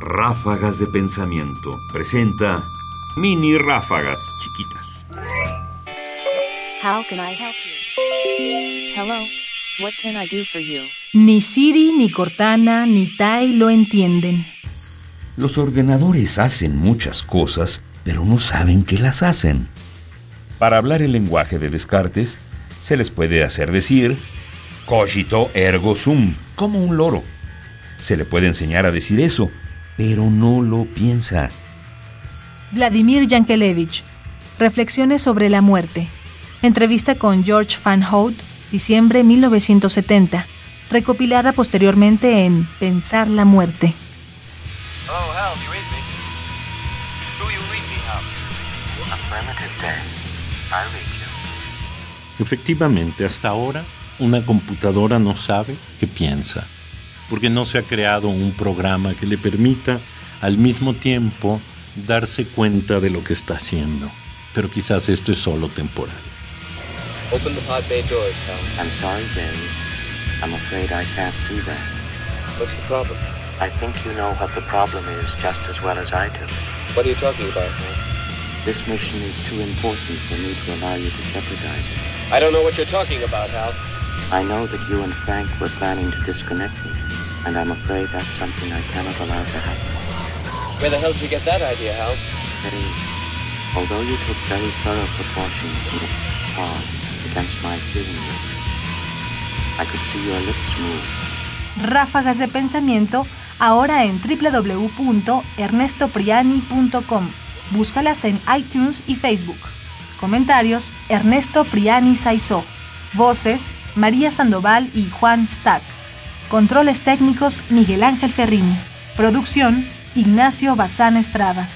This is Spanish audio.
Ráfagas de Pensamiento presenta mini ráfagas chiquitas. How can I help you? Hello, what can I do for you? Ni Siri, ni Cortana, ni Tai lo entienden. Los ordenadores hacen muchas cosas, pero no saben que las hacen. Para hablar el lenguaje de Descartes, se les puede hacer decir cogito ergo sum, como un loro. Se le puede enseñar a decir eso, pero no lo piensa. Vladimir Yankelevich. Reflexiones sobre la muerte. Entrevista con George Van Hout, diciembre 1970. Recopilada posteriormente en Pensar la muerte. Oh, Hal, you read me? Do you read me, Hal? Affirmative, Dave. I read you. Efectivamente, hasta ahora una computadora no sabe qué piensa, porque no se ha creado un programa que le permita al mismo tiempo darse cuenta de lo que está haciendo. Pero quizás esto es solo temporal. Open the pod bay doors, Hal. I'm sorry, Dave. I'm afraid I can't do that. What's the problem? I think you know what the problem is just as well as I do. What are you talking about, Hal? This mission is too important for me to allow you to jeopardize it. I don't know what you're talking about, Hal. I know that you and Frank were planning to disconnect me, and I'm afraid that's something I cannot allow to happen. Where the hell did you get that idea, Hal? Dave, although you took very thorough precautions to hard against my feeling you, I could see your lips move. Ráfagas de pensamiento ahora en www.ernestopriani.com. Búscalas en iTunes y Facebook. Comentarios: Ernesto Priani Saizó. Voces, María Sandoval y Juan Stack. Controles técnicos, Miguel Ángel Ferrini. Producción, Ignacio Bazán Estrada.